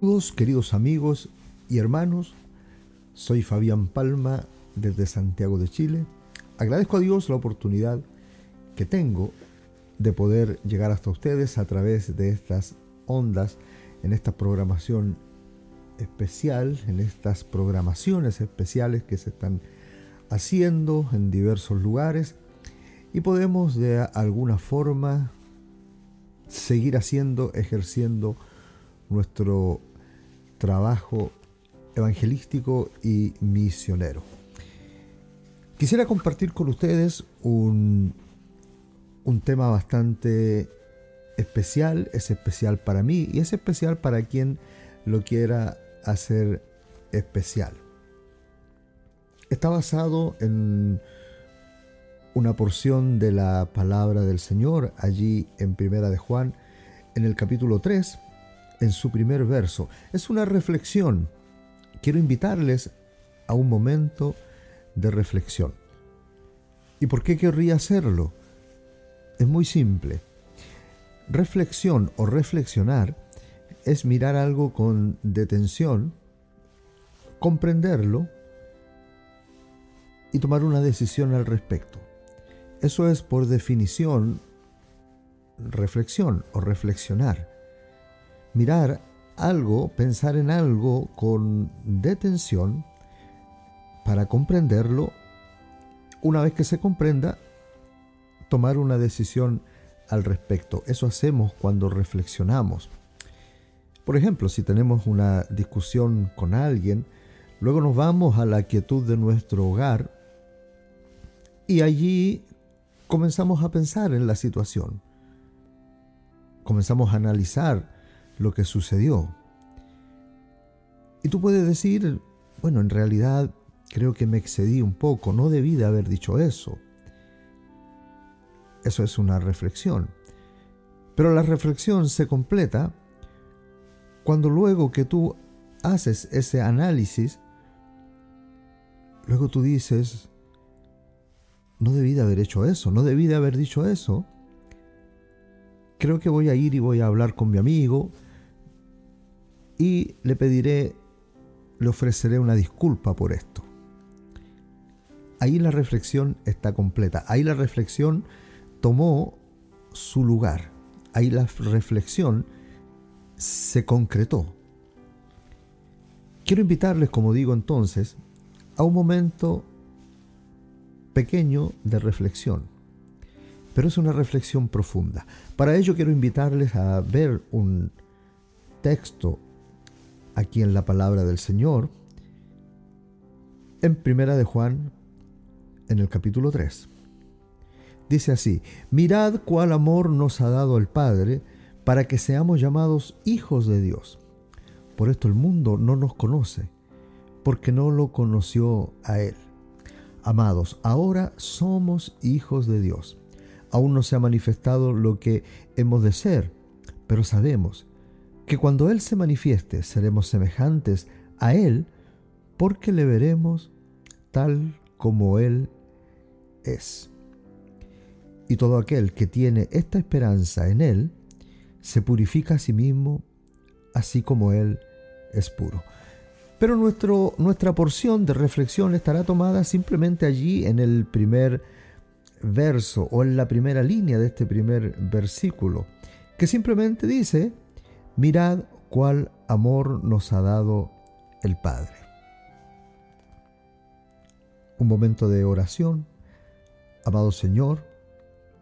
Saludos queridos amigos y hermanos, soy Fabián Palma desde Santiago de Chile. Agradezco a Dios la oportunidad que tengo de poder llegar hasta ustedes a través de estas ondas, en esta programación especial, en estas programaciones especiales que se están haciendo en diversos lugares y podemos de alguna forma seguir haciendo, ejerciendo nuestro trabajo evangelístico y misionero. Quisiera compartir con ustedes un, un tema bastante especial, es especial para mí y es especial para quien lo quiera hacer especial. Está basado en una porción de la palabra del Señor allí en Primera de Juan, en el capítulo 3, en su primer verso. Es una reflexión. Quiero invitarles a un momento de reflexión. ¿Y por qué querría hacerlo? Es muy simple. Reflexión o reflexionar es mirar algo con detención, comprenderlo y tomar una decisión al respecto. Eso es por definición reflexión o reflexionar mirar algo, pensar en algo con detención para comprenderlo. Una vez que se comprenda, tomar una decisión al respecto. Eso hacemos cuando reflexionamos. Por ejemplo, si tenemos una discusión con alguien, luego nos vamos a la quietud de nuestro hogar y allí comenzamos a pensar en la situación. Comenzamos a analizar lo que sucedió. Y tú puedes decir, bueno, en realidad creo que me excedí un poco, no debí de haber dicho eso. Eso es una reflexión. Pero la reflexión se completa cuando luego que tú haces ese análisis, luego tú dices, no debí de haber hecho eso, no debí de haber dicho eso. Creo que voy a ir y voy a hablar con mi amigo, y le pediré, le ofreceré una disculpa por esto. Ahí la reflexión está completa, ahí la reflexión tomó su lugar, ahí la reflexión se concretó. Quiero invitarles, como digo entonces, a un momento pequeño de reflexión, pero es una reflexión profunda. Para ello quiero invitarles a ver un texto aquí en la palabra del Señor, en Primera de Juan, en el capítulo 3. Dice así, mirad cuál amor nos ha dado el Padre para que seamos llamados hijos de Dios. Por esto el mundo no nos conoce, porque no lo conoció a Él. Amados, ahora somos hijos de Dios. Aún no se ha manifestado lo que hemos de ser, pero sabemos que cuando Él se manifieste seremos semejantes a Él porque le veremos tal como Él es. Y todo aquel que tiene esta esperanza en Él se purifica a sí mismo así como Él es puro. Pero nuestro, nuestra porción de reflexión estará tomada simplemente allí en el primer verso o en la primera línea de este primer versículo, que simplemente dice, Mirad cuál amor nos ha dado el Padre. Un momento de oración. Amado Señor,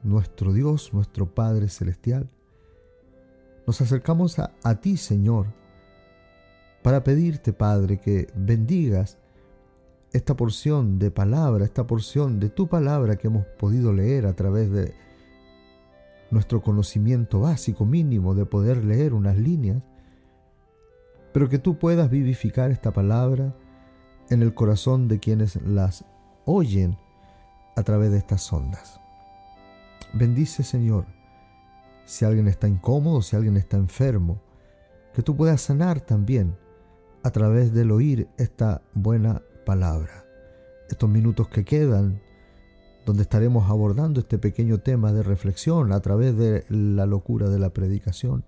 nuestro Dios, nuestro Padre Celestial, nos acercamos a, ti, Señor, para pedirte, Padre, que bendigas esta porción de palabra, esta porción de tu palabra que hemos podido leer a través de nuestro conocimiento básico mínimo de poder leer unas líneas, pero que tú puedas vivificar esta palabra en el corazón de quienes las oyen a través de estas ondas. Bendice, Señor, si alguien está incómodo, si alguien está enfermo, que tú puedas sanar también a través del oír esta buena palabra. Estos minutos que quedan donde estaremos abordando este pequeño tema de reflexión a través de la locura de la predicación.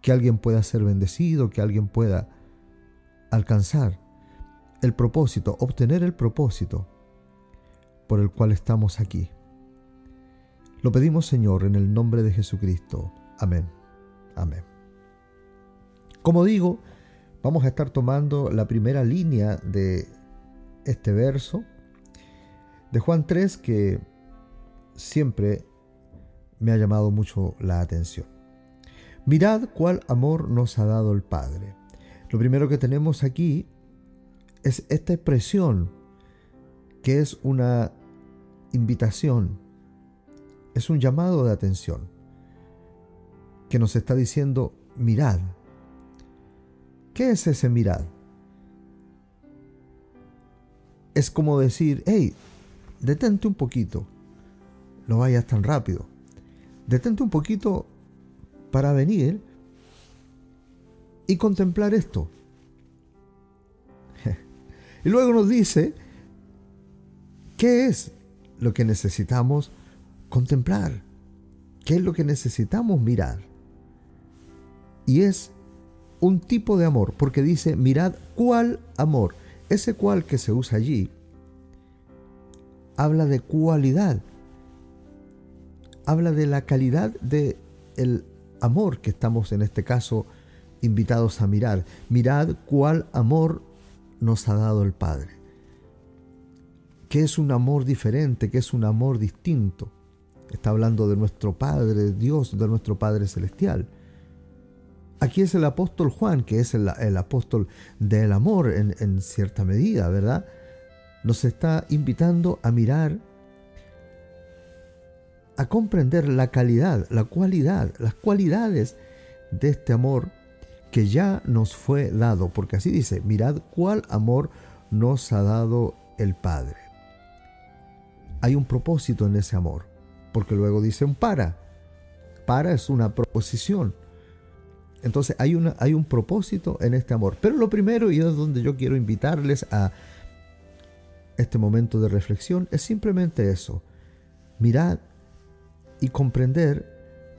que alguien pueda ser bendecido, que alguien pueda alcanzar el propósito, obtener el propósito por el cual estamos aquí. Lo pedimos Señor en el nombre de Jesucristo. Amén. Amén. Como digo, vamos a estar tomando la primera línea de este verso de Juan 3 que siempre me ha llamado mucho la atención. Mirad cuál amor nos ha dado el Padre. Lo primero que tenemos aquí es esta expresión que es una invitación, es un llamado de atención que nos está diciendo, mirad. ¿Qué es ese mirad? Es como decir, hey, detente un poquito, no vayas tan rápido. Detente un poquito para venir y contemplar esto. y luego nos dice, ¿qué es lo que necesitamos contemplar? ¿Qué es lo que necesitamos mirar? Y es un tipo de amor, porque dice, mirad cuál amor. Ese cual que se usa allí habla de cualidad, habla de la calidad de el amor que estamos en este caso invitados a mirar. Mirad cuál amor nos ha dado el Padre. Que es un amor diferente, que es un amor distinto. Está hablando de nuestro Padre, Dios, de nuestro Padre Celestial. Aquí es el apóstol Juan, que es el, apóstol del amor en, en cierta medida, ¿verdad? Nos está invitando a mirar a comprender la calidad, la cualidad, las cualidades de este amor que ya nos fue dado, porque así dice, mirad cuál amor nos ha dado el Padre. Hay un propósito en ese amor, porque luego dice un para. Para es una proposición. Entonces hay, una, hay un propósito en este amor. Pero lo primero, y es donde yo quiero invitarles a este momento de reflexión, es simplemente eso. Mirad y comprender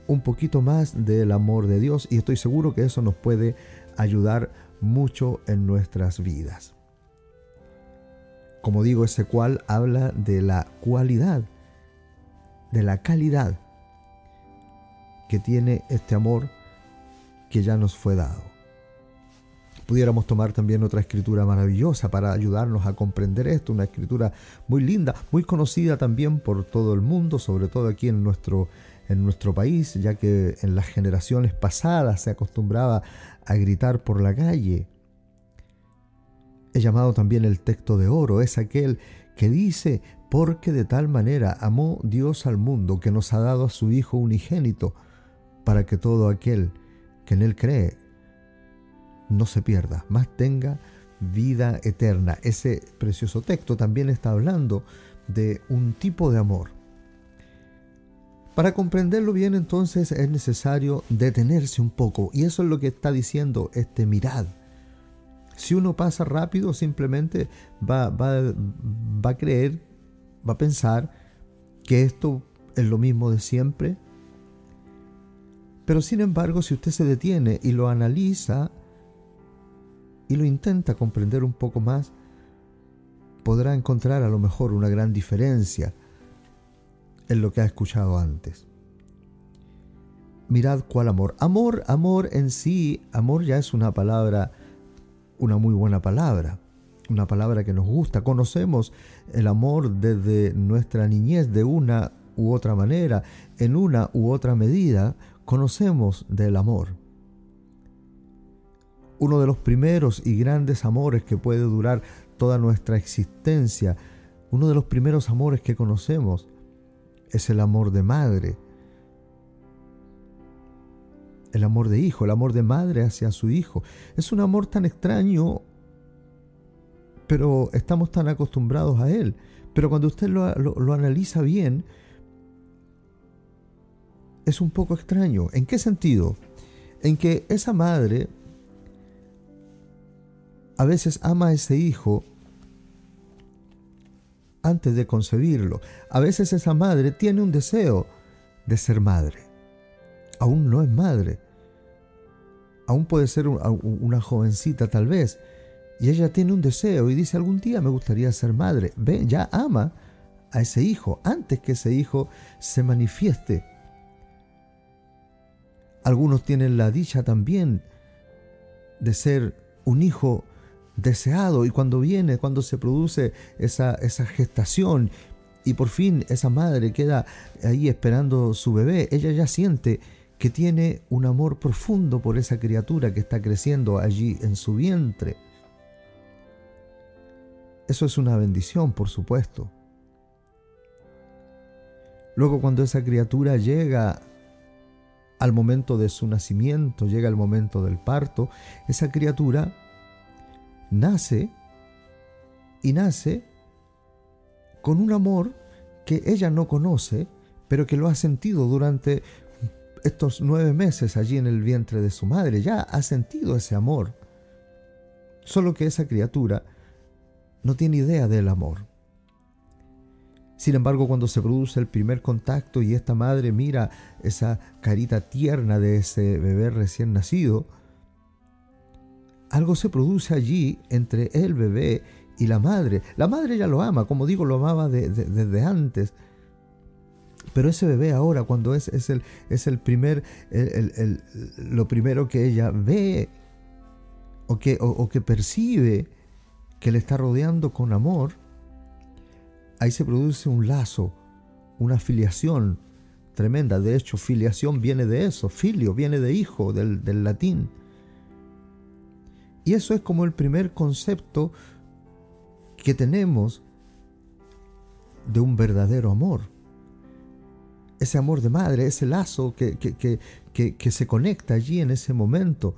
un poquito más del amor de Dios y estoy seguro que eso nos puede ayudar mucho en nuestras vidas. Como digo, ese cual habla de la cualidad, de la calidad que tiene este amor que ya nos fue dado. Pudiéramos tomar también otra escritura maravillosa para ayudarnos a comprender esto, una escritura muy linda, muy conocida también por todo el mundo, sobre todo aquí en nuestro, en nuestro país, ya que en las generaciones pasadas se acostumbraba a gritar por la calle. He llamado también el texto de oro, es aquel que dice, porque de tal manera amó Dios al mundo que nos ha dado a su Hijo unigénito, para que todo aquel que en Él cree no se pierda, más tenga vida eterna. Ese precioso texto también está hablando de un tipo de amor. Para comprenderlo bien entonces es necesario detenerse un poco y eso es lo que está diciendo este mirad. Si uno pasa rápido simplemente va, va, va a creer, va a pensar que esto es lo mismo de siempre. Pero sin embargo si usted se detiene y lo analiza, y lo intenta comprender un poco más, podrá encontrar a lo mejor una gran diferencia en lo que ha escuchado antes. Mirad cuál amor. Amor, amor en sí, amor ya es una palabra, una muy buena palabra, una palabra que nos gusta. Conocemos el amor desde nuestra niñez de una u otra manera, en una u otra medida, conocemos del amor uno de los primeros y grandes amores que puede durar toda nuestra existencia, uno de los primeros amores que conocemos es el amor de madre, el amor de hijo, el amor de madre hacia su hijo. Es un amor tan extraño, pero estamos tan acostumbrados a él. Pero cuando usted lo, lo analiza bien, es un poco extraño. ¿En qué sentido? En que esa madre a veces ama a ese hijo antes de concebirlo. A veces esa madre tiene un deseo de ser madre. Aún no es madre. aún puede ser una jovencita tal vez, y ella tiene un deseo y dice algún día me gustaría ser madre. Ve, ya ama a ese hijo antes que ese hijo se manifieste. Algunos tienen la dicha también de ser un hijo deseado y cuando viene, cuando se produce esa, esa gestación y por fin esa madre queda ahí esperando su bebé, ella ya siente que tiene un amor profundo por esa criatura que está creciendo allí en su vientre. Eso es una bendición, por supuesto. Luego cuando esa criatura llega al momento de su nacimiento, llega el momento del parto, esa criatura nace y nace con un amor que ella no conoce, pero que lo ha sentido durante estos nueve meses allí en el vientre de su madre. Ya ha sentido ese amor. Solo que esa criatura no tiene idea del amor. Sin embargo, cuando se produce el primer contacto y esta madre mira esa carita tierna de ese bebé recién nacido, algo se produce allí entre el bebé y la madre. La madre ya lo ama, como digo, lo amaba desde antes. Pero ese bebé ahora, cuando es, el, es el primer, lo primero que ella ve o que, o que percibe, que le está rodeando con amor, ahí se produce un lazo, una filiación tremenda. De hecho, filiación viene de eso, filio viene de hijo, del, del latín. Y eso es como el primer concepto que tenemos de un verdadero amor. Ese amor de madre, ese lazo que, que, que, que se conecta allí en ese momento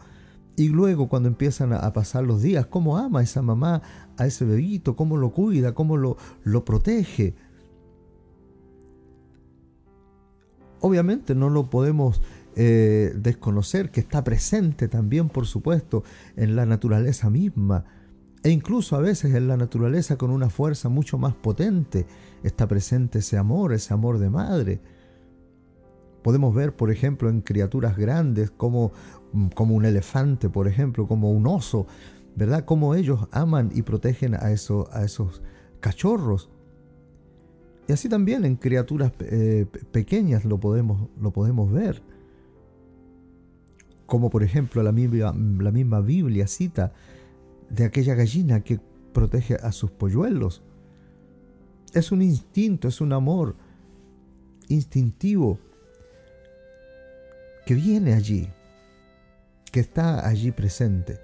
y luego cuando empiezan a, pasar los días, cómo ama esa mamá a ese bebito, cómo lo cuida, cómo lo, lo protege. Obviamente no lo podemos eh, desconocer, que está presente también, por supuesto, en la naturaleza misma. E incluso a veces en la naturaleza con una fuerza mucho más potente está presente ese amor, ese amor de madre. Podemos ver, por ejemplo, en criaturas grandes como Mm, como un elefante, por ejemplo, como un oso, ¿verdad? Como ellos aman y protegen a, a esos cachorros. Y así también en criaturas eh, pequeñas lo podemos, lo podemos ver. Como por ejemplo la misma, la misma Biblia cita de aquella gallina que protege a sus polluelos. Es un instinto, es un amor instintivo que viene allí que está allí presente.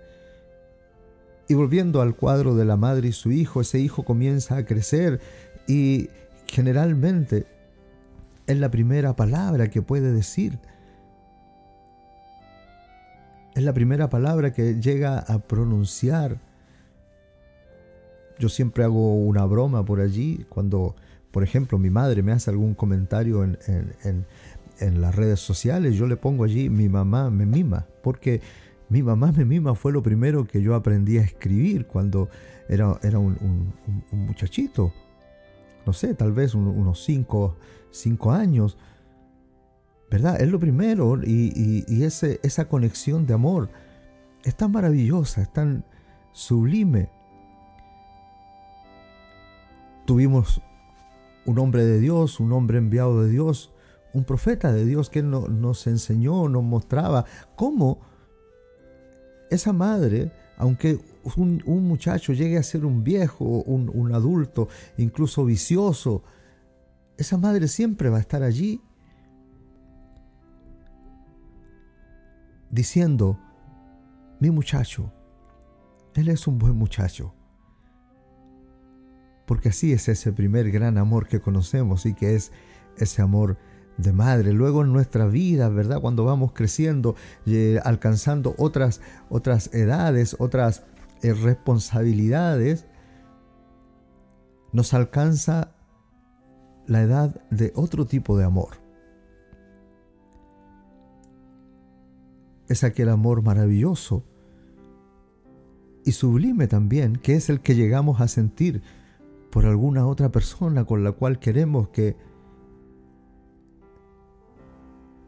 Y volviendo al cuadro de la madre y su hijo, ese hijo comienza a crecer y generalmente es la primera palabra que puede decir. Es la primera palabra que llega a pronunciar. Yo siempre hago una broma por allí cuando, por ejemplo, mi madre me hace algún comentario en, en, en las redes sociales, yo le pongo allí mi mamá me mima, porque mi mamá me mima fue lo primero que yo aprendí a escribir cuando era, era un, muchachito, no sé, tal vez unos cinco, años, ¿verdad? Es lo primero y, esa conexión de amor es tan maravillosa, es tan sublime. Tuvimos un hombre de Dios, un hombre enviado de Dios, un profeta de Dios que nos enseñó, nos mostraba cómo esa madre, aunque un, muchacho llegue a ser un viejo, un adulto, incluso vicioso, esa madre siempre va a estar allí diciendo, mi muchacho, él es un buen muchacho. Porque así es ese primer gran amor que conocemos y que es ese amor de madre. Luego en nuestra vida, ¿verdad? Cuando vamos creciendo, eh, alcanzando otras, otras edades, otras eh, responsabilidades, nos alcanza la edad de otro tipo de amor. Es aquel amor maravilloso y sublime también, que es el que llegamos a sentir por alguna otra persona con la cual queremos que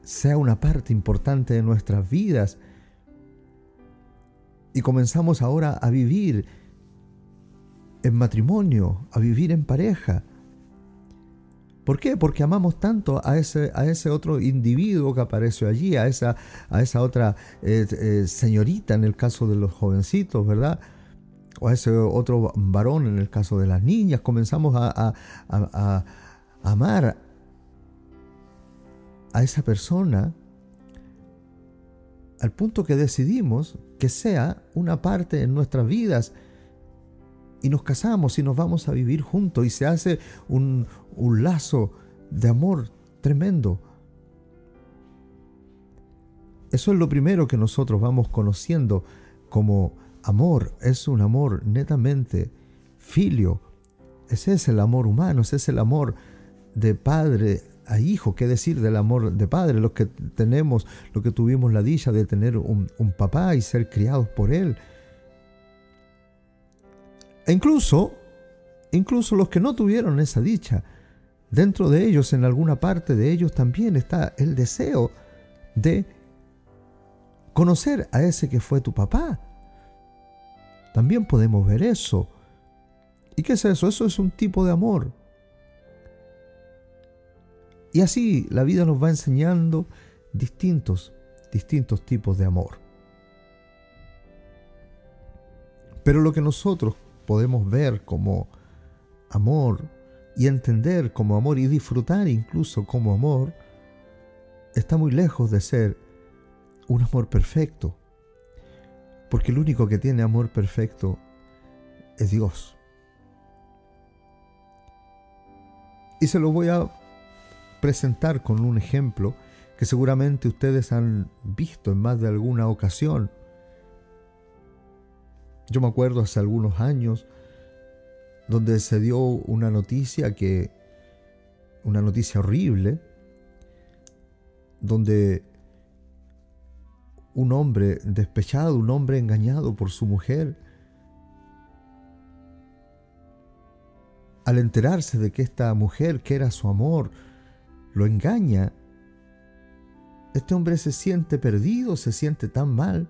sea una parte importante de nuestras vidas y comenzamos ahora a vivir en matrimonio, a vivir en pareja. ¿Por qué? Porque amamos tanto a ese, a ese otro individuo que apareció allí, a esa, a esa otra eh, eh, señorita en el caso de los jovencitos, ¿verdad? O a ese otro varón en el caso de las niñas. Comenzamos a, a amar a esa persona al punto que decidimos que sea una parte en nuestras vidas y nos casamos y nos vamos a vivir juntos y se hace un, un lazo de amor tremendo. Eso es lo primero que nosotros vamos conociendo como amor. Es un amor netamente filio. Ese es el amor humano, ese es el amor de padre a hijo. ¿Qué decir del amor de padre? Los que tenemos, los que tuvimos la dicha de tener un, un papá y ser criados por él. E incluso, incluso los que no tuvieron esa dicha, Dentro de ellos, en alguna parte de ellos también está el deseo de conocer a ese que fue tu papá. También podemos ver eso. ¿Y qué es eso? Eso es un tipo de amor. Y así la vida nos va enseñando distintos, distintos tipos de amor. Pero lo que nosotros podemos ver como amor y entender como amor y disfrutar incluso como amor está muy lejos de ser un amor perfecto. Porque el único que tiene amor perfecto es Dios. Y se lo voy a presentar con un ejemplo que seguramente ustedes han visto en más de alguna ocasión. Yo me acuerdo hace algunos años donde se dio una noticia que, una noticia horrible, donde un hombre despechado, un hombre engañado por su mujer, al enterarse de que esta mujer, que era su amor, lo engaña, este hombre se siente perdido, se siente tan mal,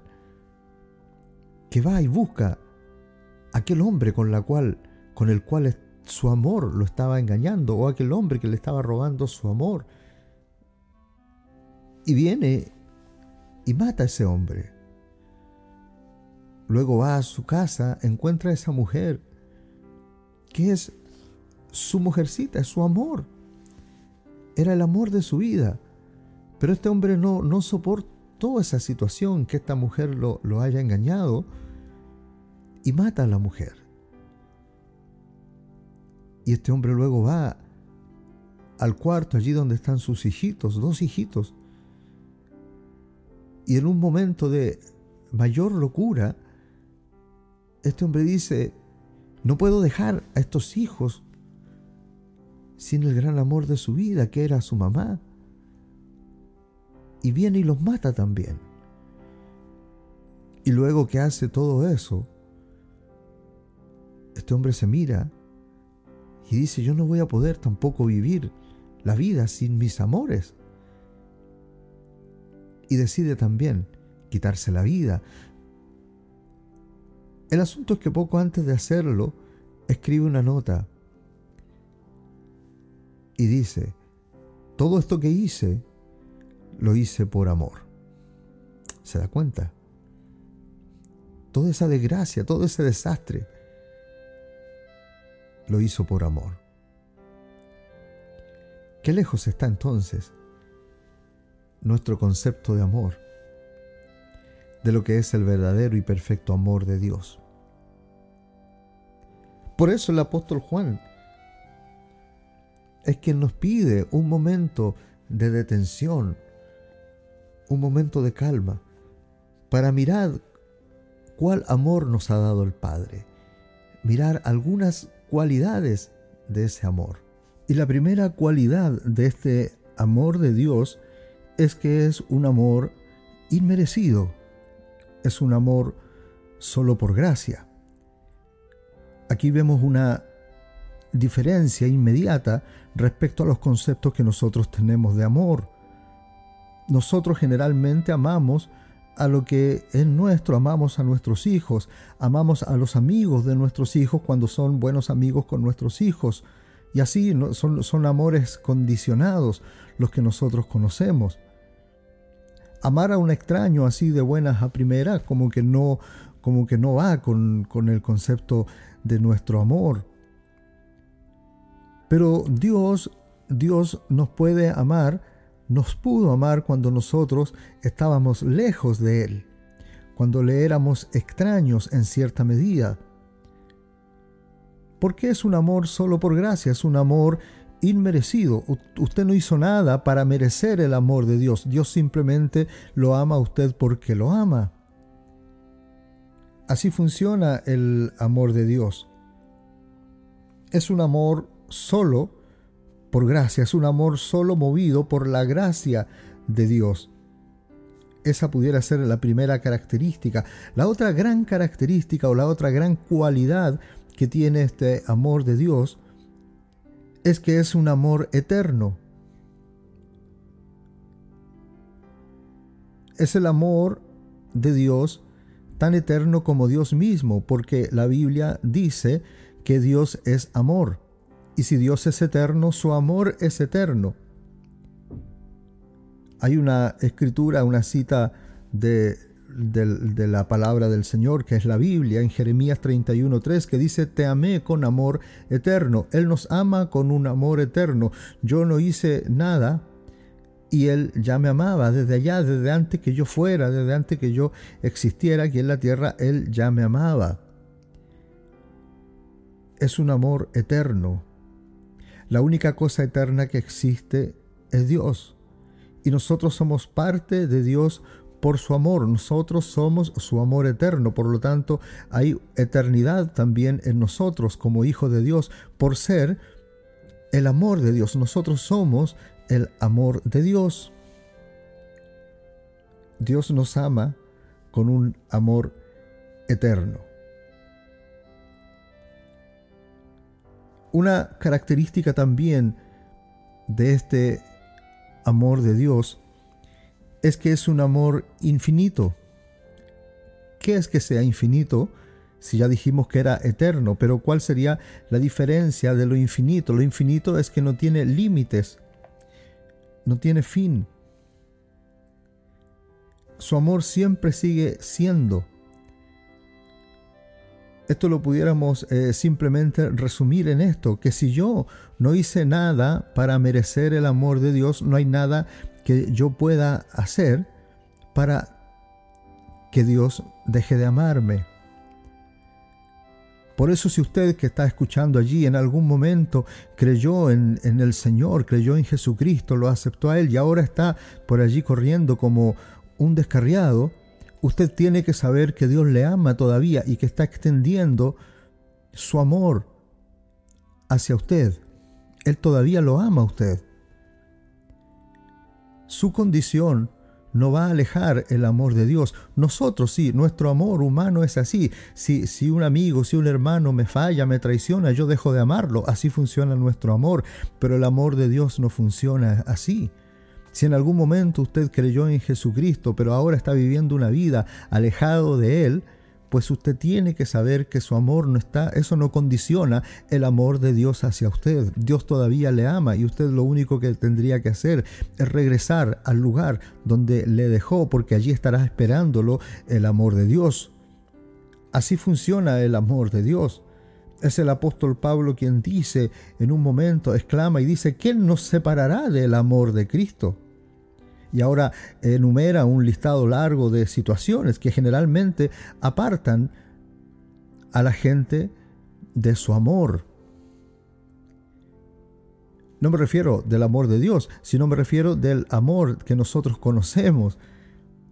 que va y busca aquel hombre con la cual con el cual su amor lo estaba engañando, o aquel hombre que le estaba robando su amor. Y viene y mata a ese hombre. Luego va a su casa, encuentra a esa mujer, que es su mujercita, es su amor. Era el amor de su vida. Pero este hombre no, no soportó esa situación, que esta mujer lo, lo haya engañado, y mata a la mujer. Y este hombre luego va al cuarto, allí donde están sus hijitos, dos hijitos. Y en un momento de mayor locura, este hombre dice, no puedo dejar a estos hijos sin el gran amor de su vida, que era su mamá. Y viene y los mata también. Y luego que hace todo eso, este hombre se mira y dice, yo no voy a poder tampoco vivir la vida sin mis amores. Y decide también quitarse la vida. El asunto es que poco antes de hacerlo, escribe una nota y dice, todo esto que hice, lo hice por amor. ¿Se da cuenta? Toda esa desgracia, todo ese desastre, lo hizo por amor. ¿Qué lejos está entonces nuestro concepto de amor de lo que es el verdadero y perfecto amor de Dios? Por eso el apóstol Juan es quien nos pide un momento de detención, un momento de calma, para mirar cuál amor nos ha dado el Padre, mirar algunas cualidades de ese amor. Y la primera cualidad de este amor de Dios es que es un amor inmerecido, es un amor solo por gracia. Aquí vemos una diferencia inmediata respecto a los conceptos que nosotros tenemos de amor. Nosotros generalmente amamos a lo que es nuestro, amamos a nuestros hijos, amamos a los amigos de nuestros hijos cuando son buenos amigos con nuestros hijos. Y así son, son amores condicionados los que nosotros conocemos. Amar a un extraño así de buenas a primeras como que no, como que no va con, con el concepto de nuestro amor. Pero Dios, Dios nos puede amar nos pudo amar cuando nosotros estábamos lejos de Él, cuando le éramos extraños en cierta medida. Porque es un amor solo por gracia, es un amor inmerecido. usted no hizo nada para merecer el amor de Dios. Dios simplemente lo ama a usted porque lo ama. Así funciona el amor de Dios. Es un amor solo por gracia, es un amor solo movido por la gracia de Dios. Esa pudiera ser la primera característica. La otra gran característica o la otra gran cualidad que tiene este amor de Dios es que es un amor eterno. Es el amor de Dios tan eterno como Dios mismo, porque la Biblia dice que Dios es amor. Y si Dios es eterno, su amor es eterno. Hay una escritura, una cita de, la palabra del Señor, que es la Biblia, en Jeremías 31.3, que dice, Te amé con amor eterno. Él nos ama con un amor eterno. Yo no hice nada y Él ya me amaba desde allá, desde antes que yo fuera, desde antes que yo existiera aquí en la tierra, Él ya me amaba. Es un amor eterno. La única cosa eterna que existe es Dios. Y nosotros somos parte de Dios por su amor. Nosotros somos su amor eterno. Por lo tanto, hay eternidad también en nosotros como hijos de Dios por ser el amor de Dios. Nosotros somos el amor de Dios. Dios nos ama con un amor eterno. Una característica también de este amor de Dios es que es un amor infinito. ¿Qué es que sea infinito? Si ya dijimos que era eterno, pero ¿cuál sería la diferencia de lo infinito? Lo infinito es que no tiene límites, no tiene fin. Su amor siempre sigue siendo. Esto lo pudiéramos eh, simplemente resumir en esto, que si yo no hice nada para merecer el amor de Dios, no hay nada que yo pueda hacer para que Dios deje de amarme. Por eso si usted que está escuchando allí en algún momento creyó en, en, el Señor, creyó en Jesucristo, lo aceptó a Él y ahora está por allí corriendo como un descarriado, usted tiene que saber que Dios le ama todavía y que está extendiendo su amor hacia usted. Él todavía lo ama a usted. Su condición no va a alejar el amor de Dios. Nosotros sí, nuestro amor humano es así. Si, si un amigo, si un hermano me falla, me traiciona, yo dejo de amarlo. Así funciona nuestro amor. Pero el amor de Dios no funciona así. Si en algún momento usted creyó en Jesucristo, pero ahora está viviendo una vida alejado de Él, pues usted tiene que saber que su amor no está, eso no condiciona el amor de Dios hacia usted. Dios todavía le ama y usted lo único que tendría que hacer es regresar al lugar donde le dejó, porque allí estará esperándolo el amor de Dios. Así funciona el amor de Dios. Es el apóstol Pablo quien dice en un momento, exclama y dice, ¿quién nos separará del amor de Cristo? Y ahora enumera un listado largo de situaciones que generalmente apartan a la gente de su amor. No me refiero del amor de Dios, sino me refiero del amor que nosotros conocemos.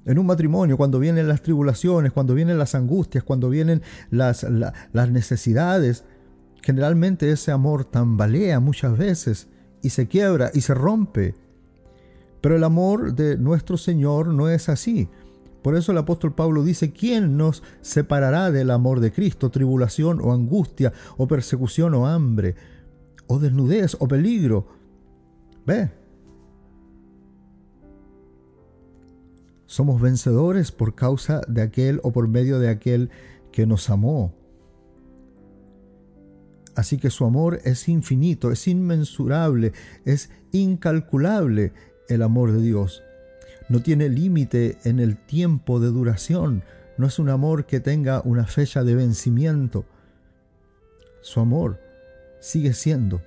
En un matrimonio, cuando vienen las tribulaciones, cuando vienen las angustias, cuando vienen las, las necesidades, generalmente ese amor tambalea muchas veces y se quiebra y se rompe. Pero el amor de nuestro Señor no es así. Por eso el apóstol Pablo dice, ¿quién nos separará del amor de Cristo? Tribulación o angustia o persecución o hambre o desnudez o peligro. ¿Ve? Somos vencedores por causa de aquel o por medio de aquel que nos amó. Así que su amor es infinito, es inmensurable, es incalculable el amor de Dios. No tiene límite en el tiempo de duración, no es un amor que tenga una fecha de vencimiento. Su amor sigue siendo.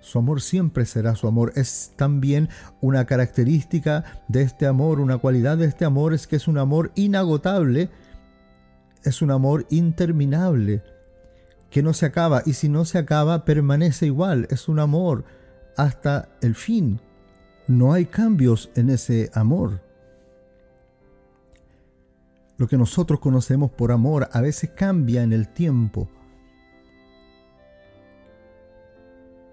Su amor siempre será su amor. Es también una característica de este amor, una cualidad de este amor es que es un amor inagotable, es un amor interminable que no se acaba y si no se acaba permanece igual, es un amor hasta el fin. No hay cambios en ese amor. Lo que nosotros conocemos por amor a veces cambia en el tiempo.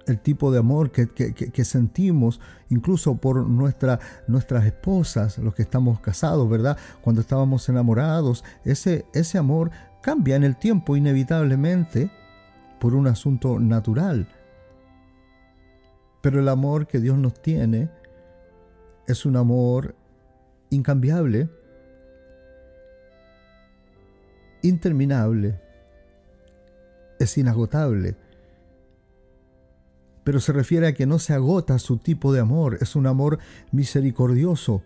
el tipo de amor que, sentimos, incluso por nuestra, nuestras esposas, los que estamos casados, ¿verdad? Cuando estábamos enamorados, ese, ese amor cambia en el tiempo inevitablemente por un asunto natural. Pero el amor que Dios nos tiene es un amor incambiable, interminable, es inagotable. Pero se refiere a que no se agota su tipo de amor, es un amor misericordioso,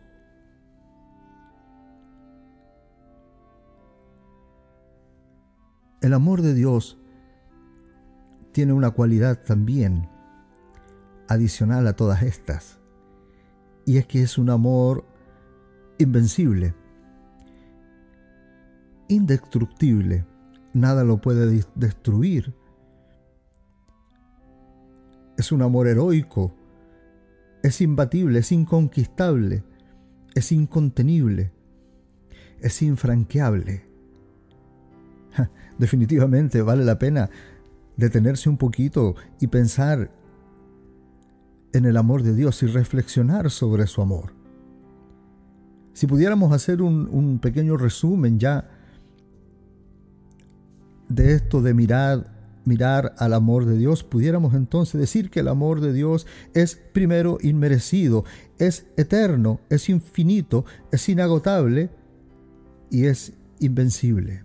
El amor de Dios tiene una cualidad también adicional a todas estas, y es que es un amor invencible, indestructible, nada lo puede destruir. Es un amor heroico, es imbatible, es inconquistable, es incontenible, es infranqueable. Definitivamente vale la pena detenerse un poquito y pensar en el amor de Dios y reflexionar sobre su amor. Si pudiéramos hacer un, pequeño resumen ya de esto de mirar, mirar al amor de Dios, pudiéramos entonces decir que el amor de Dios es primero inmerecido, es eterno, es infinito, es inagotable y es invencible.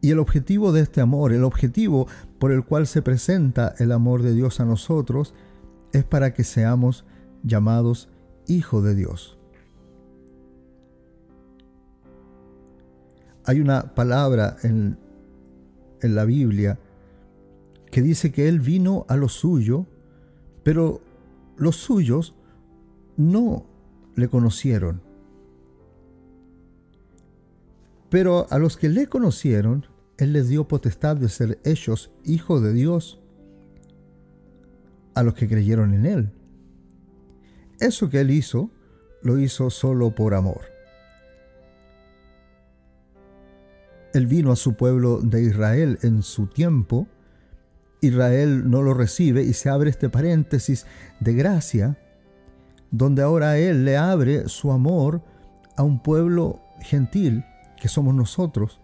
Y el objetivo de este amor, el objetivo por el cual se presenta el amor de Dios a nosotros, es para que seamos llamados hijos de Dios. Hay una palabra en, en la Biblia que dice que Él vino a lo suyo, pero los suyos no le conocieron. Pero a los que le conocieron, Él les dio potestad de ser hechos hijos de Dios, a los que creyeron en Él. Eso que Él hizo, lo hizo solo por amor. Él vino a su pueblo de Israel en su tiempo. Israel no lo recibe y se abre este paréntesis de gracia, donde ahora Él le abre su amor a un pueblo gentil que somos nosotros.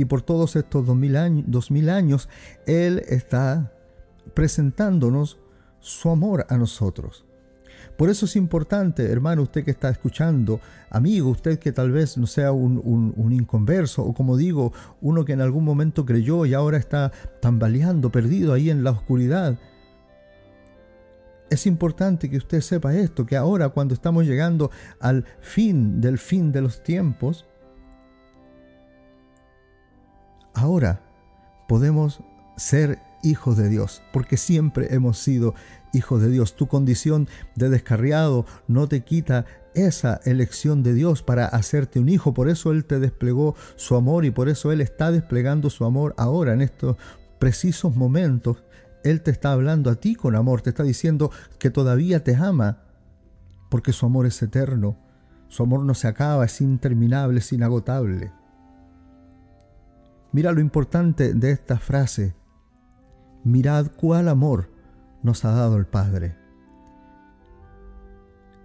Y por todos estos dos mil años, dos mil años Él está presentándonos su amor a nosotros. Por eso es importante, hermano, usted que está escuchando, amigo, usted que tal vez no sea un, un, inconverso, o como digo, uno que en algún momento creyó y ahora está tambaleando, perdido ahí en la oscuridad. Es importante que usted sepa esto, que ahora cuando estamos llegando al fin del fin de los tiempos, ahora podemos ser hijos de Dios, porque siempre hemos sido hijos de Dios. Tu condición de descarriado no te quita esa elección de Dios para hacerte un hijo. Por eso Él te desplegó su amor y por eso Él está desplegando su amor ahora en estos precisos momentos. Él te está hablando a ti con amor, te está diciendo que todavía te ama, porque su amor es eterno. Su amor no se acaba, es interminable, es inagotable. Mira lo importante de esta frase. Mirad cuál amor nos ha dado el Padre.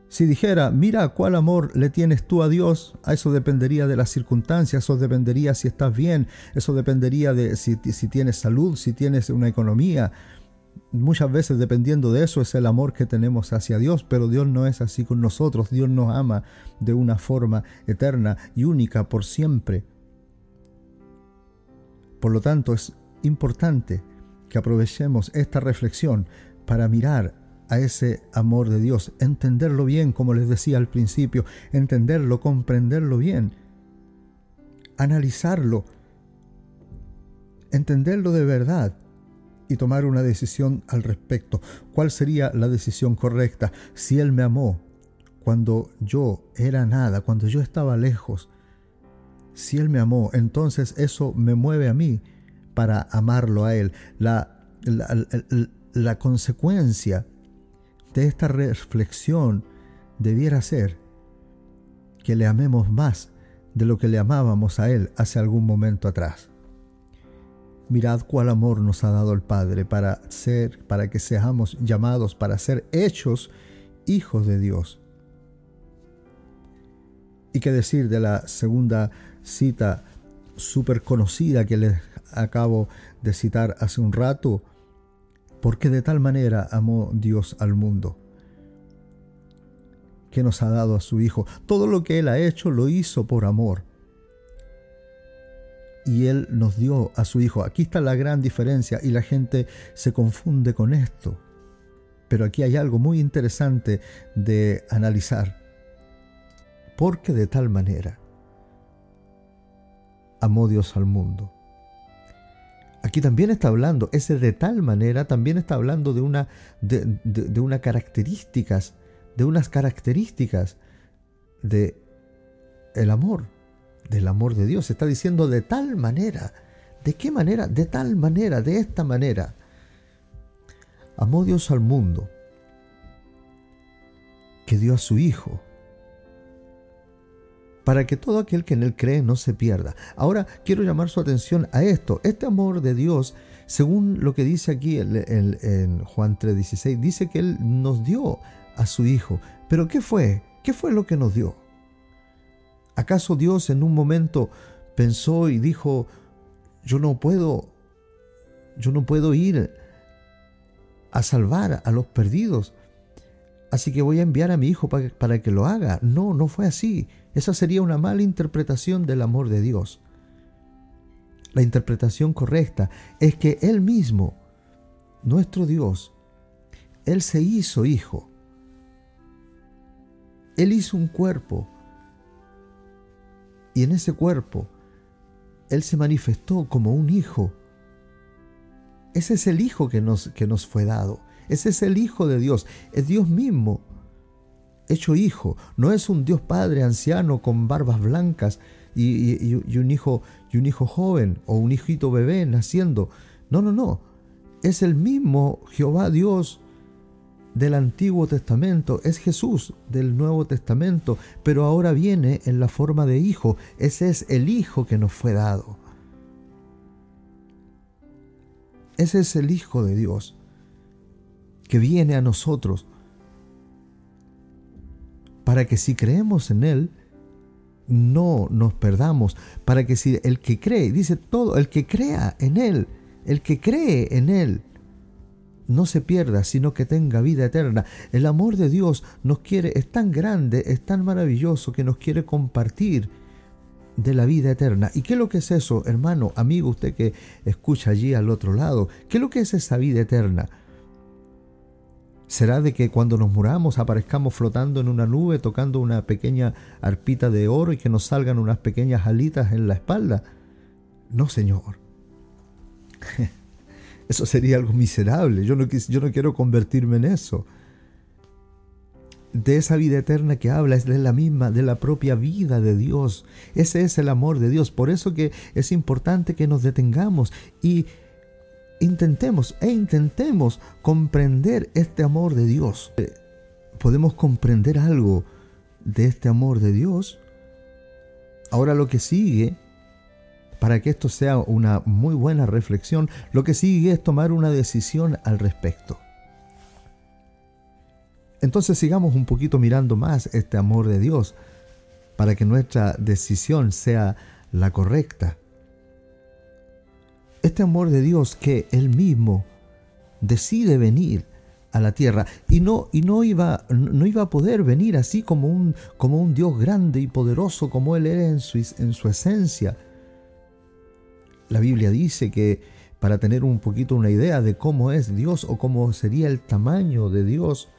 Si dijera, mira cuál amor le tienes tú a Dios, a eso dependería de las circunstancias, eso dependería si estás bien, eso dependería de si, si tienes salud, si tienes una economía. muchas veces dependiendo de eso es el amor que tenemos hacia Dios, pero Dios no es así con nosotros. Dios nos ama de una forma eterna y única por siempre. Por lo tanto, es importante que aprovechemos esta reflexión para mirar a ese amor de Dios, entenderlo bien, como les decía al principio, entenderlo, comprenderlo bien, analizarlo, entenderlo de verdad y tomar una decisión al respecto. ¿Cuál sería la decisión correcta? Si Él me amó cuando yo era nada, cuando yo estaba lejos, si Él me amó, entonces eso me mueve a mí para amarlo a Él. La, la, la consecuencia de esta reflexión debiera ser que le amemos más de lo que le amábamos a Él hace algún momento atrás. Mirad cuál amor nos ha dado el Padre para ser, para que seamos llamados, para ser hechos hijos de Dios. Y qué decir de la segunda cita súper conocida que les acabo de citar hace un rato, porque de tal manera amó Dios al mundo que nos ha dado a su Hijo. Todo lo que Él ha hecho lo hizo por amor y Él nos dio a su Hijo. Aquí está la gran diferencia y la gente se confunde con esto. Pero aquí hay algo muy interesante de analizar. Porque de tal manera amó Dios al mundo. Aquí también está hablando, ese de tal manera también está hablando de una, de, de unas características, de unas características de el amor del amor de Dios. Está diciendo de tal manera. ¿De qué manera? De tal manera, de esta manera. Amó Dios al mundo que dio a su Hijo para que todo aquel que en Él cree no se pierda. Ahora quiero llamar su atención a esto. Este amor de Dios, según lo que dice aquí en, en Juan 3:16, dice que Él nos dio a su Hijo. Pero ¿qué fue? ¿Qué fue lo que nos dio? ¿Acaso Dios en un momento pensó y dijo, yo no puedo, yo no puedo ir a salvar a los perdidos? Así que voy a enviar a mi hijo para que lo haga. No, no fue así. Esa sería una mala interpretación del amor de Dios. La interpretación correcta es que Él mismo, nuestro Dios, Él se hizo hijo. Él hizo un cuerpo y en ese cuerpo, Él se manifestó como un hijo. Ese es el hijo que nos, que nos fue dado. Ese es el hijo de Dios. Es Dios mismo hecho hijo. No es un Dios Padre anciano con barbas blancas y, un hijo, y un hijo joven o un hijito bebé naciendo. No, no, no. Es el mismo Jehová Dios del Antiguo Testamento, es Jesús del Nuevo Testamento, pero ahora viene en la forma de hijo. Ese es el hijo que nos fue dado. Ese es el Hijo de Dios que viene a nosotros para que si creemos en Él, no nos perdamos, para que si el que cree, dice todo, el que crea en Él, el que cree en Él, no se pierda, sino que tenga vida eterna. El amor de Dios nos quiere, es tan grande, es tan maravilloso que nos quiere compartir de la vida eterna. ¿Y qué es lo que es eso, hermano, amigo, usted que escucha allí al otro lado? ¿Qué es lo que es esa vida eterna? ¿Será de que cuando nos muramos aparezcamos flotando en una nube tocando una pequeña arpita de oro y que nos salgan unas pequeñas alitas en la espalda? No, Señor. Eso sería algo miserable. Yo no, quiero convertirme en eso. De esa vida eterna que habla es de la misma, de la propia vida de Dios. Ese es el amor de Dios. Por eso que es importante que nos detengamos y intentemos e intentemos comprender este amor de Dios. ¿Podemos comprender algo de este amor de Dios? Ahora lo que sigue para que esto sea una muy buena reflexión, lo que sigue es tomar una decisión al respecto. Entonces sigamos un poquito mirando más este amor de Dios para que nuestra decisión sea la correcta. Este amor de Dios que Él mismo decide venir a la tierra y no, y no, iba, no iba a poder venir así como un, como un Dios grande y poderoso como Él era en su, en su esencia. La Biblia dice que para tener un poquito una idea de cómo es Dios o cómo sería el tamaño de Dios,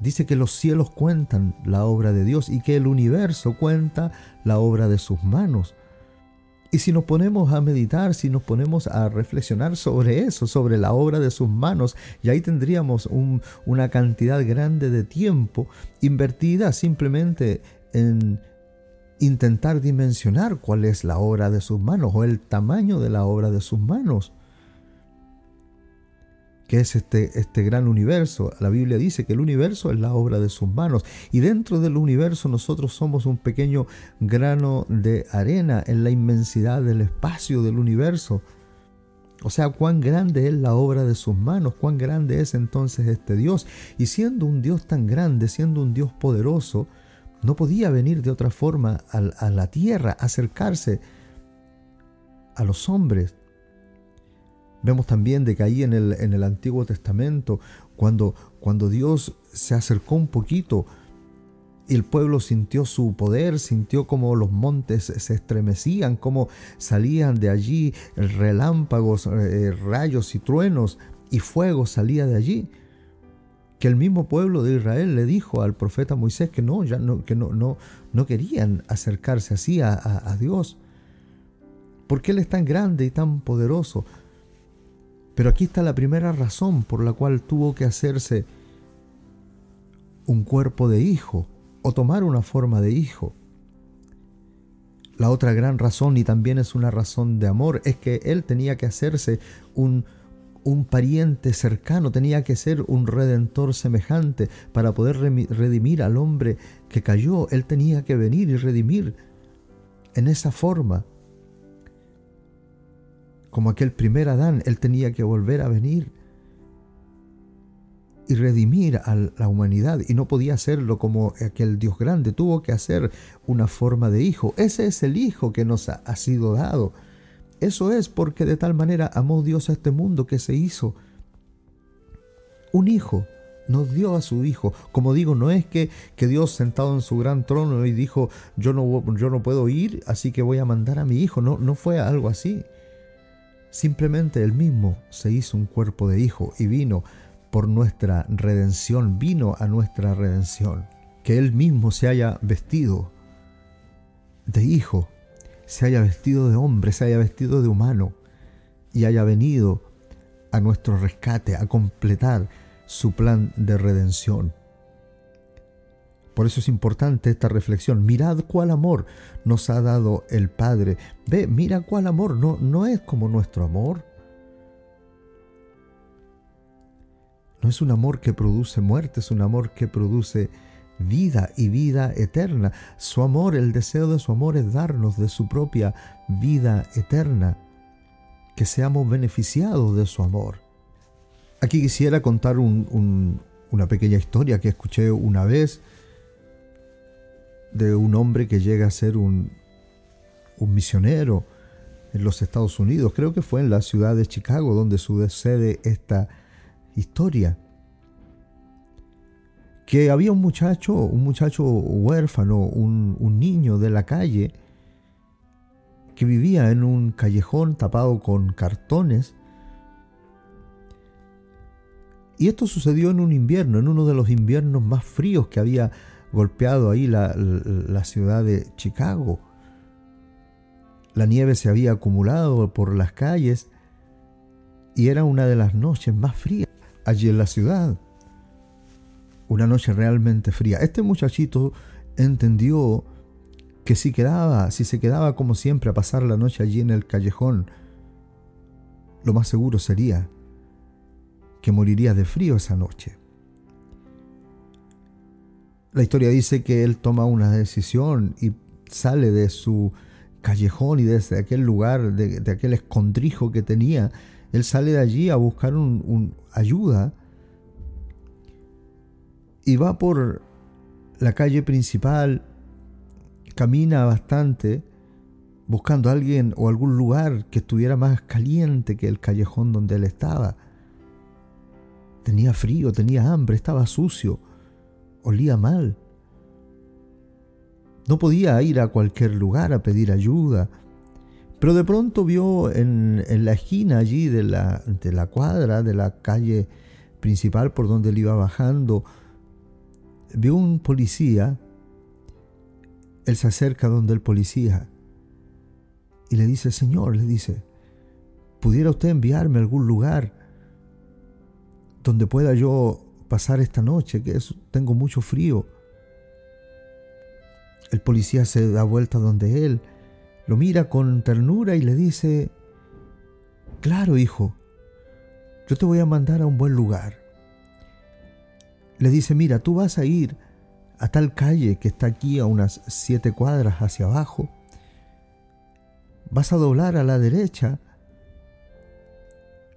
dice que los cielos cuentan la obra de Dios y que el universo cuenta la obra de sus manos. Y si nos ponemos a meditar, si nos ponemos a reflexionar sobre eso, sobre la obra de sus manos, y ahí tendríamos una cantidad grande de tiempo invertida simplemente en intentar dimensionar cuál es la obra de sus manos o el tamaño de la obra de sus manos que es este, este gran universo. La Biblia dice que el universo es la obra de sus manos y dentro del universo nosotros somos un pequeño grano de arena en la inmensidad del espacio del universo. O sea, cuán grande es la obra de sus manos, cuán grande es entonces este Dios. Y siendo un Dios tan grande, siendo un Dios poderoso, no podía venir de otra forma a, a la tierra, acercarse a los hombres Vemos también de que ahí en el, en el Antiguo Testamento, cuando, cuando Dios se acercó un poquito, el pueblo sintió su poder, sintió como los montes se estremecían, como salían de allí relámpagos, eh, rayos y truenos, y fuego salía de allí. Que el mismo pueblo de Israel le dijo al profeta Moisés que no, ya no, que no, no, no querían acercarse así a, a Dios. Porque Él es tan grande y tan poderoso. Pero aquí está la primera razón por la cual tuvo que hacerse un cuerpo de hijo o tomar una forma de hijo. La otra gran razón, y también es una razón de amor, es que él tenía que hacerse un, un pariente cercano, tenía que ser un redentor semejante para poder redimir al hombre que cayó. Él tenía que venir y redimir en esa forma como aquel primer Adán, Él tenía que volver a venir y redimir a la humanidad y no podía hacerlo como aquel Dios grande, tuvo que hacer una forma de hijo. Ese es el hijo que nos ha, sido dado. Eso es porque de tal manera amó Dios a este mundo que se hizo un hijo, nos dio a su hijo. Como digo, no es que, que Dios sentado en su gran trono y dijo, yo no, yo no puedo ir, así que voy a mandar a mi hijo. No, no fue algo así. Simplemente Él mismo se hizo un cuerpo de hijo y vino por nuestra redención, vino a nuestra redención. Que Él mismo se haya vestido de hijo, se haya vestido de hombre, se haya vestido de humano y haya venido a nuestro rescate, a completar su plan de redención. Por eso es importante esta reflexión. Mirad cuál amor nos ha dado el Padre. Ve, mira cuál amor. No, no es como nuestro amor. No es un amor que produce muerte, es un amor que produce vida y vida eterna. Su amor, el deseo de su amor es darnos de su propia vida eterna. Que seamos beneficiados de su amor. Aquí quisiera contar una pequeña historia que escuché una vez de un hombre que llega a ser un, un misionero en los Estados Unidos. Creo que fue en la ciudad de Chicago donde sucede esta historia. Que había un muchacho, un muchacho huérfano, un, un niño de la calle, que vivía en un callejón tapado con cartones. Y esto sucedió en un invierno, en uno de los inviernos más fríos que había golpeado ahí la, ciudad de Chicago. La nieve se había acumulado por las calles y era una de las noches más frías allí en la ciudad. Una noche realmente fría. Este muchachito entendió que si quedaba, si se quedaba como siempre a pasar la noche allí en el callejón, lo más seguro sería que moriría de frío esa noche. La historia dice que él toma una decisión y sale de su callejón y desde aquel lugar, de, aquel escondrijo que tenía, él sale de allí a buscar un, ayuda y va por la calle principal, camina bastante buscando a alguien o algún lugar que estuviera más caliente que el callejón donde él estaba. Tenía frío, tenía hambre, estaba sucio, olía mal. No podía ir a cualquier lugar a pedir ayuda. Pero de pronto vio en, la esquina allí de la, de la cuadra, de la calle principal por donde él iba bajando, vio un policía. Él se acerca donde el policía y le dice, Señor, le dice, ¿pudiera usted enviarme a algún lugar donde pueda yo pasar esta noche? Que tengo mucho frío. El policía se da vuelta donde él, lo mira con ternura y le dice, claro hijo, yo te voy a mandar a un buen lugar. Le dice, mira, tú vas a ir a tal calle que está aquí a unas siete cuadras hacia abajo, vas a doblar a la derecha,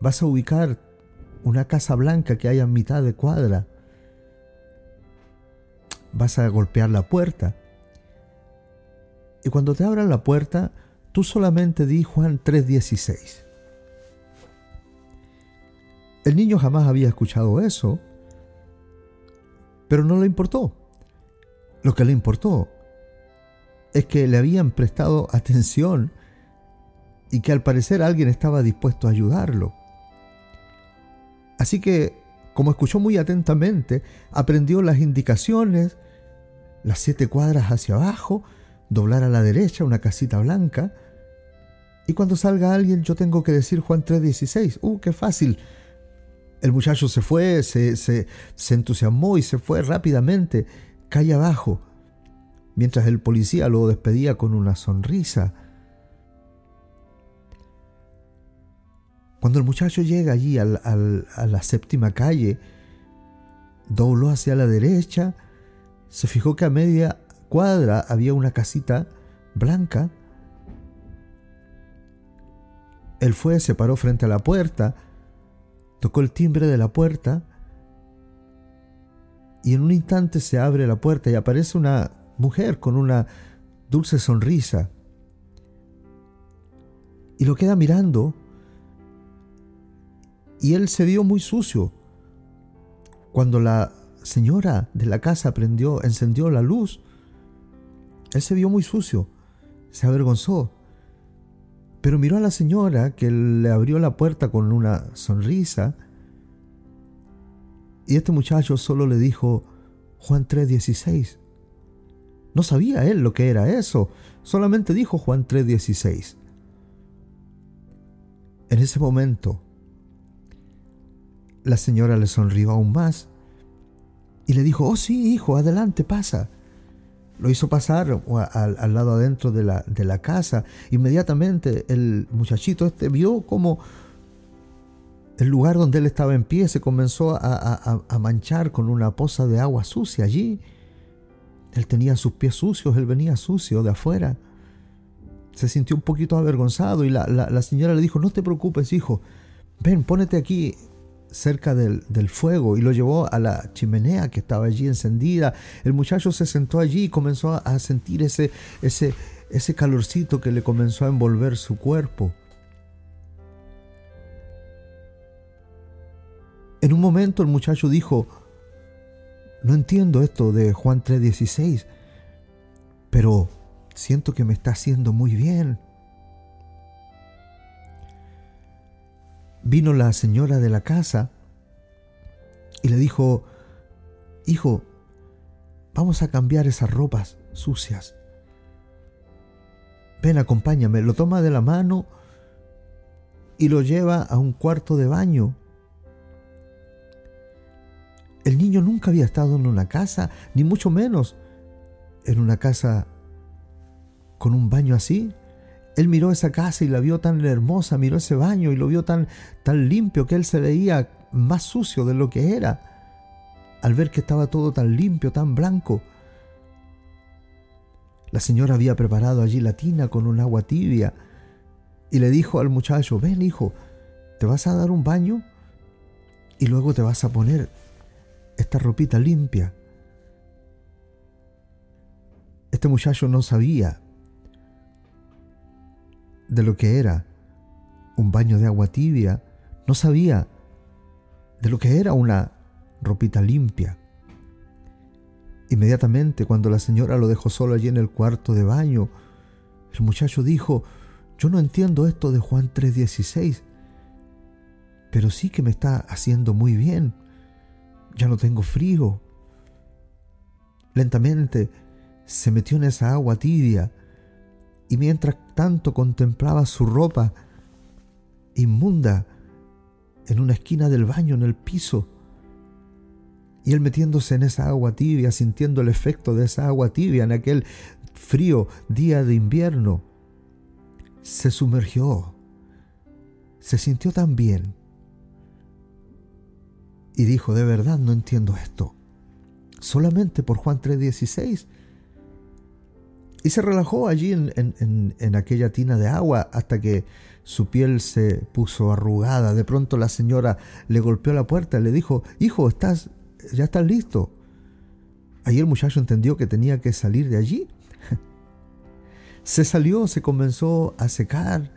vas a ubicar una casa blanca que hay a mitad de cuadra, vas a golpear la puerta y cuando te abran la puerta, tú solamente di Juan 3:16. El niño jamás había escuchado eso, pero no le importó. Lo que le importó es que le habían prestado atención y que al parecer alguien estaba dispuesto a ayudarlo. Así que, como escuchó muy atentamente, aprendió las indicaciones, las siete cuadras hacia abajo, doblar a la derecha una casita blanca. Y cuando salga alguien yo tengo que decir Juan 3:16. ¡Uh, qué fácil! El muchacho se fue, se, se, se entusiasmó y se fue rápidamente, calle abajo, mientras el policía lo despedía con una sonrisa. Cuando el muchacho llega allí a la séptima calle, dobló hacia la derecha, se fijó que a media cuadra había una casita blanca. Él fue, se paró frente a la puerta, tocó el timbre de la puerta y en un instante se abre la puerta y aparece una mujer con una dulce sonrisa. Y lo queda mirando y él se vio muy sucio. Cuando la señora de la casa prendió, encendió la luz, él se vio muy sucio, se avergonzó, pero miró a la señora que le abrió la puerta con una sonrisa y este muchacho solo le dijo Juan 3:16. No sabía él lo que era eso, solamente dijo Juan 3:16. En ese momento, la señora le sonrió aún más y le dijo, oh sí, hijo, adelante, pasa lo hizo pasar al, lado adentro de la, de la, casa. Inmediatamente el muchachito este vio como el lugar donde él estaba en pie se comenzó a, a, manchar con una poza de agua sucia allí. Él tenía sus pies sucios, él venía sucio de afuera. Se sintió un poquito avergonzado y la, la, la señora le dijo, no te preocupes hijo, ven, pónete aquí cerca del, fuego y lo llevó a la chimenea que estaba allí encendida. El muchacho se sentó allí y comenzó a sentir ese, ese, ese calorcito que le comenzó a envolver su cuerpo. En un momento el muchacho dijo, no entiendo esto de Juan 3:16, pero siento que me está haciendo muy bien. Vino la señora de la casa y le dijo, Hijo, vamos a cambiar esas ropas sucias. Ven, acompáñame. Lo toma de la mano y lo lleva a un cuarto de baño. El niño nunca había estado en una casa, ni mucho menos en una casa con un baño así. Él miró esa casa y la vio tan hermosa, miró ese baño y lo vio tan, tan limpio que él se veía más sucio de lo que era. Al ver que estaba todo tan limpio, tan blanco. La señora había preparado allí la tina con un agua tibia y le dijo al muchacho, ven hijo, te vas a dar un baño y luego te vas a poner esta ropita limpia. Este muchacho no sabía de lo que era un baño de agua tibia, no sabía de lo que era una ropita limpia. Inmediatamente, cuando la señora lo dejó solo allí en el cuarto de baño, el muchacho dijo, yo no entiendo esto de Juan 3:16, pero sí que me está haciendo muy bien. Ya no tengo frío. Lentamente se metió en esa agua tibia y mientras tanto contemplaba su ropa inmunda en una esquina del baño, en el piso, y él metiéndose en esa agua tibia, sintiendo el efecto de esa agua tibia en aquel frío día de invierno, se sumergió, se sintió tan bien y dijo, de verdad no entiendo esto, solamente por Juan 3:16. Y se relajó allí en, en, aquella tina de agua hasta que su piel se puso arrugada. De pronto la señora le golpeó la puerta y le dijo, hijo, estás, ya estás listo. Ahí el muchacho entendió que tenía que salir de allí. se salió, se comenzó a secar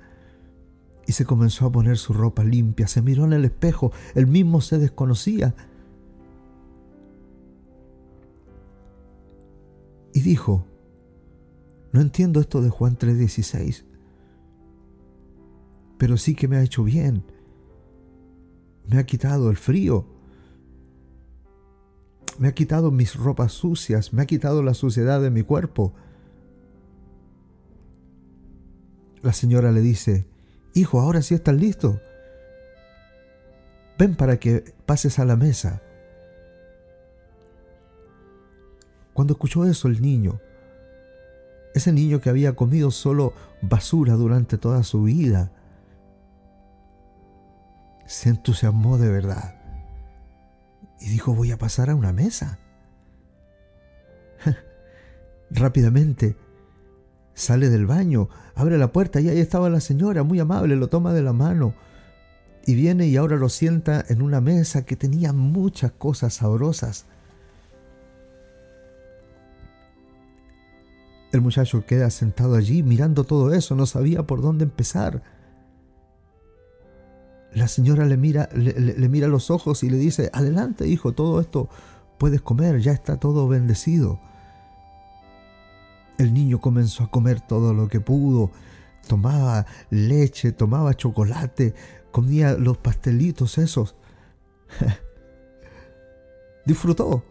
y se comenzó a poner su ropa limpia. Se miró en el espejo, él mismo se desconocía. Y dijo, no entiendo esto de Juan 3:16, pero sí que me ha hecho bien. Me ha quitado el frío. Me ha quitado mis ropas sucias, me ha quitado la suciedad de mi cuerpo. La señora le dice, Hijo, ahora sí estás listo. Ven para que pases a la mesa. Cuando escuchó eso el niño, ese niño que había comido solo basura durante toda su vida, se entusiasmó de verdad y dijo voy a pasar a una mesa. Rápidamente sale del baño, abre la puerta y ahí estaba la señora, muy amable, lo toma de la mano y viene y ahora lo sienta en una mesa que tenía muchas cosas sabrosas. El muchacho queda sentado allí mirando todo eso, no sabía por dónde empezar. La señora le mira, le, mira los ojos y le dice, adelante hijo, todo esto puedes comer, ya está todo bendecido. El niño comenzó a comer todo lo que pudo, tomaba leche, tomaba chocolate, comía los pastelitos esos. Disfrutó.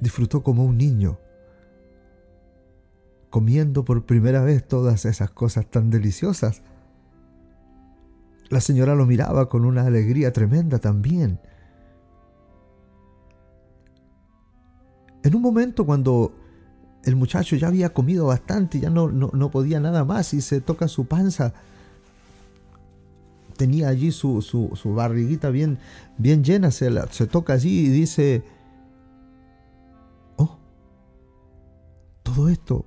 Disfrutó como un niño, comiendo por primera vez todas esas cosas tan deliciosas. La señora lo miraba con una alegría tremenda también. En un momento cuando el muchacho ya había comido bastante, ya no, no, podía nada más y se toca su panza, tenía allí su, su, barriguita bien, bien llena, se, se toca allí y dice, oh, todo esto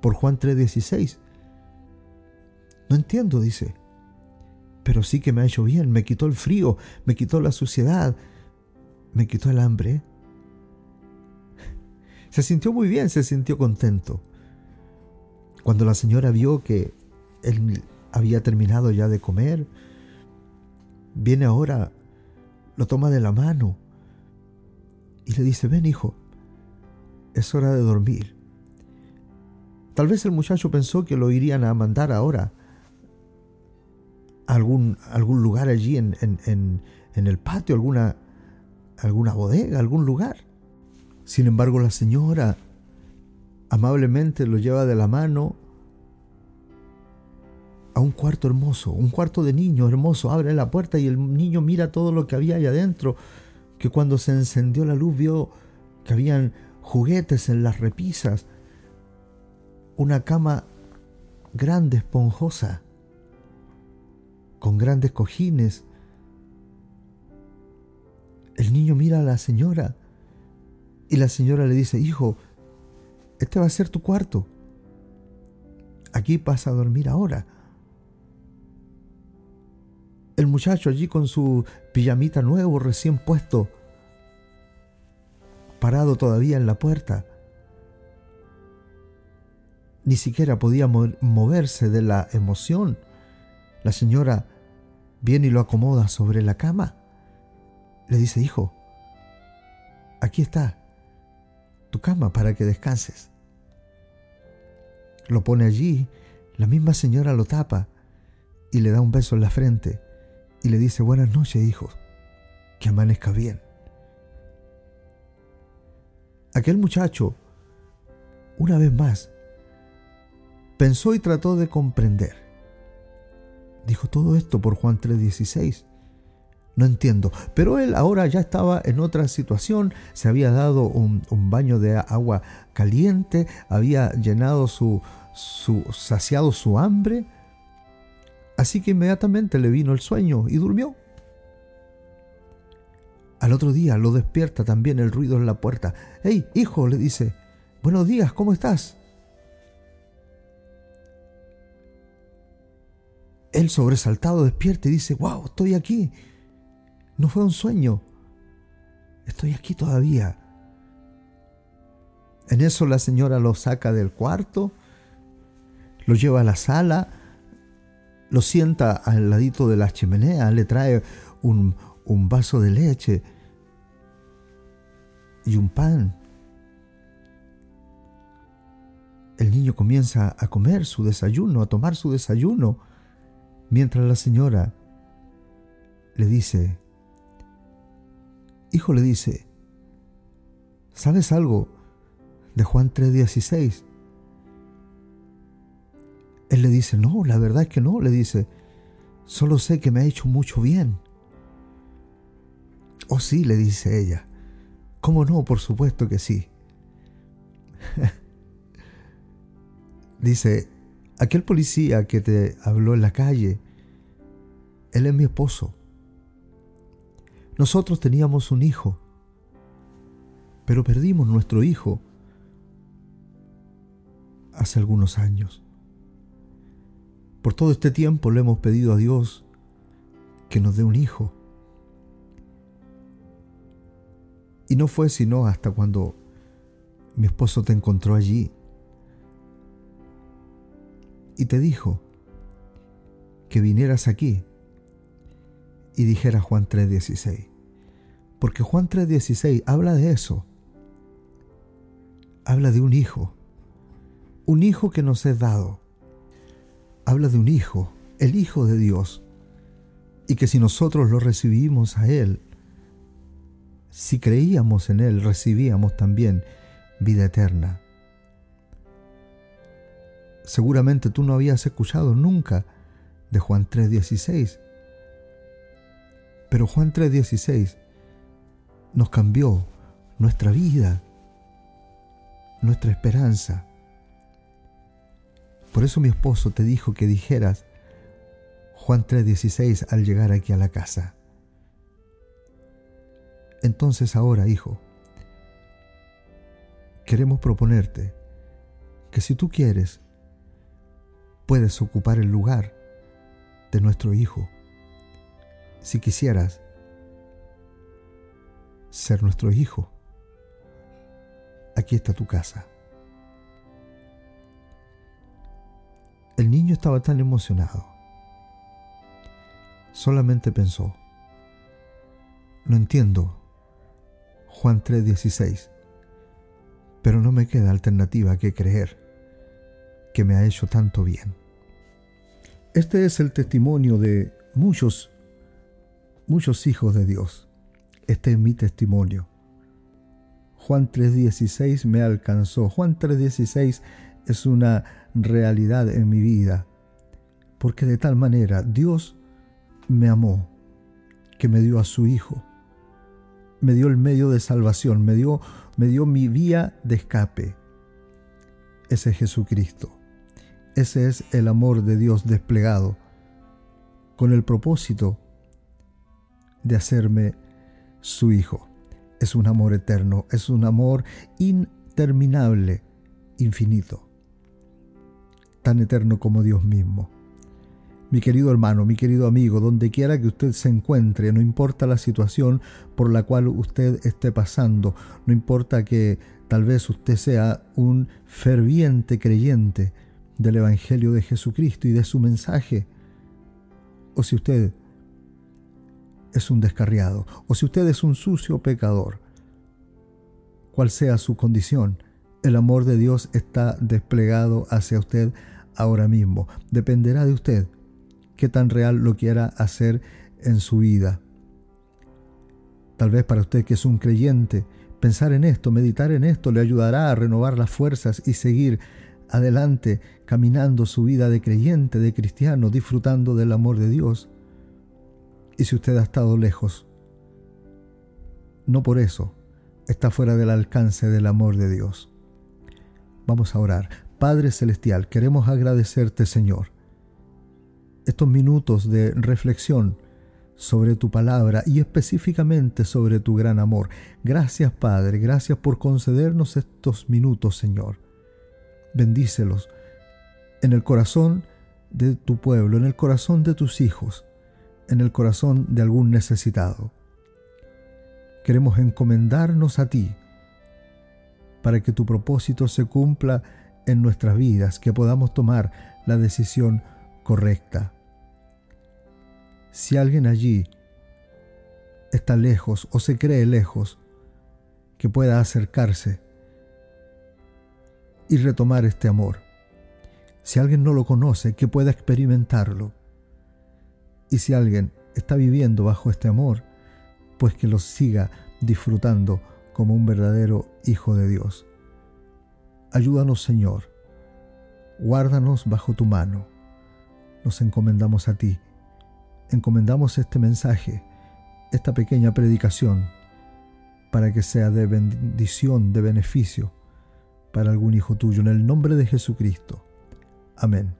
por Juan 3:16. No entiendo, dice pero sí que me ha hecho bien, me quitó el frío, me quitó la suciedad, me quitó el hambre. Se sintió muy bien, se sintió contento. Cuando la señora vio que él había terminado ya de comer, viene ahora, lo toma de la mano y le dice, ven hijo, es hora de dormir. Tal vez el muchacho pensó que lo irían a mandar ahora algún, algún lugar allí en, el patio, alguna, alguna bodega, algún lugar. Sin embargo, la señora amablemente lo lleva de la mano a un cuarto hermoso, un cuarto de niño hermoso. Abre la puerta y el niño mira todo lo que había ahí adentro, que cuando se encendió la luz vio que habían juguetes en las repisas, una cama grande, esponjosa, con grandes cojines. El niño mira a la señora y la señora le dice, hijo, este va a ser tu cuarto. Aquí pasa a dormir ahora. El muchacho allí con su pijamita nuevo recién puesto, parado todavía en la puerta, ni siquiera podía moverse de la emoción la señora viene y lo acomoda sobre la cama. Le dice, hijo, aquí está tu cama para que descanses. Lo pone allí, la misma señora lo tapa y le da un beso en la frente y le dice, buenas noches, hijo, que amanezca bien. Aquel muchacho, una vez más, pensó y trató de comprender. Dijo todo esto por Juan 3:16. No entiendo, pero él ahora ya estaba en otra situación, se había dado un, baño de agua caliente, había llenado su, su, saciado su hambre, así que inmediatamente le vino el sueño y durmió. Al otro día lo despierta también el ruido en la puerta. ¡Hey, hijo! le dice, buenos días, ¿cómo estás? Él sobresaltado despierta y dice, wow, estoy aquí. No fue un sueño. Estoy aquí todavía. En eso la señora lo saca del cuarto, lo lleva a la sala, lo sienta al ladito de la chimenea, le trae un, un vaso de leche y un pan. El niño comienza a comer su desayuno, a tomar su desayuno, mientras la señora le dice, hijo le dice, ¿sabes algo de Juan 3:16? Él le dice, no, la verdad es que no, le dice, solo sé que me ha hecho mucho bien. Oh sí, le dice ella. ¿Cómo no? Por supuesto que sí. dice, aquel policía que te habló en la calle, él es mi esposo. Nosotros teníamos un hijo, pero perdimos nuestro hijo hace algunos años. Por todo este tiempo le hemos pedido a Dios que nos dé un hijo. Y no fue sino hasta cuando mi esposo te encontró allí y te dijo que vinieras aquí y dijera Juan 3:16. Porque Juan 3:16 habla de eso. Habla de un hijo. Un hijo que nos es dado. Habla de un hijo, el Hijo de Dios. Y que si nosotros lo recibimos a Él, si creíamos en Él, recibíamos también vida eterna. Seguramente tú no habías escuchado nunca de Juan 3:16 pero Juan 3:16 nos cambió nuestra vida, nuestra esperanza. Por eso mi esposo te dijo que dijeras Juan 3:16 al llegar aquí a la casa. Entonces ahora, hijo, queremos proponerte que si tú quieres, puedes ocupar el lugar de nuestro hijo si quisieras ser nuestro hijo, aquí está tu casa. El niño estaba tan emocionado. Solamente pensó, no entiendo Juan 3:16, pero no me queda alternativa que creer que me ha hecho tanto bien. Este es el testimonio de muchos muchos hijos de Dios. Este es mi testimonio. Juan 3.16 me alcanzó. Juan 3.16 es una realidad en mi vida, porque de tal manera Dios me amó, que me dio a su Hijo, me dio el medio de salvación, me dio, me dio mi vía de escape. Ese es Jesucristo. Ese es el amor de Dios desplegado, con el propósito de hacerme su hijo. Es un amor eterno, es un amor interminable, infinito, tan eterno como Dios mismo. Mi querido hermano, mi querido amigo, donde quiera que usted se encuentre, no importa la situación por la cual usted esté pasando, no importa que tal vez usted sea un ferviente creyente del Evangelio de Jesucristo y de su mensaje, o si usted es un descarriado o si usted es un sucio pecador, cual sea su condición, el amor de Dios está desplegado hacia usted ahora mismo. Dependerá de usted qué tan real lo quiera hacer en su vida. Tal vez para usted que es un creyente, pensar en esto, meditar en esto, le ayudará a renovar las fuerzas y seguir adelante caminando su vida de creyente, de cristiano, disfrutando del amor de Dios. Y si usted ha estado lejos, no por eso está fuera del alcance del amor de Dios. Vamos a orar. Padre Celestial, queremos agradecerte, Señor, estos minutos de reflexión sobre tu palabra y específicamente sobre tu gran amor. Gracias, Padre, gracias por concedernos estos minutos, Señor. Bendícelos en el corazón de tu pueblo, en el corazón de tus hijos, en el corazón de algún necesitado. Queremos encomendarnos a ti para que tu propósito se cumpla en nuestras vidas, que podamos tomar la decisión correcta. Si alguien allí está lejos o se cree lejos, que pueda acercarse y retomar este amor. Si alguien no lo conoce, que pueda experimentarlo. Y si alguien está viviendo bajo este amor, pues que lo siga disfrutando como un verdadero Hijo de Dios. Ayúdanos, Señor. Guárdanos bajo tu mano. Nos encomendamos a ti. Encomendamos este mensaje, esta pequeña predicación, para que sea de bendición, de beneficio para algún hijo tuyo. En el nombre de Jesucristo. Amén.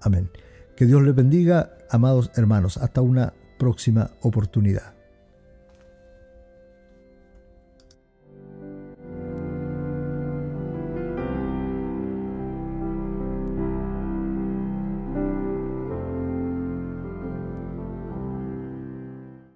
Amén. Que Dios les bendiga, amados hermanos. Hasta una próxima oportunidad.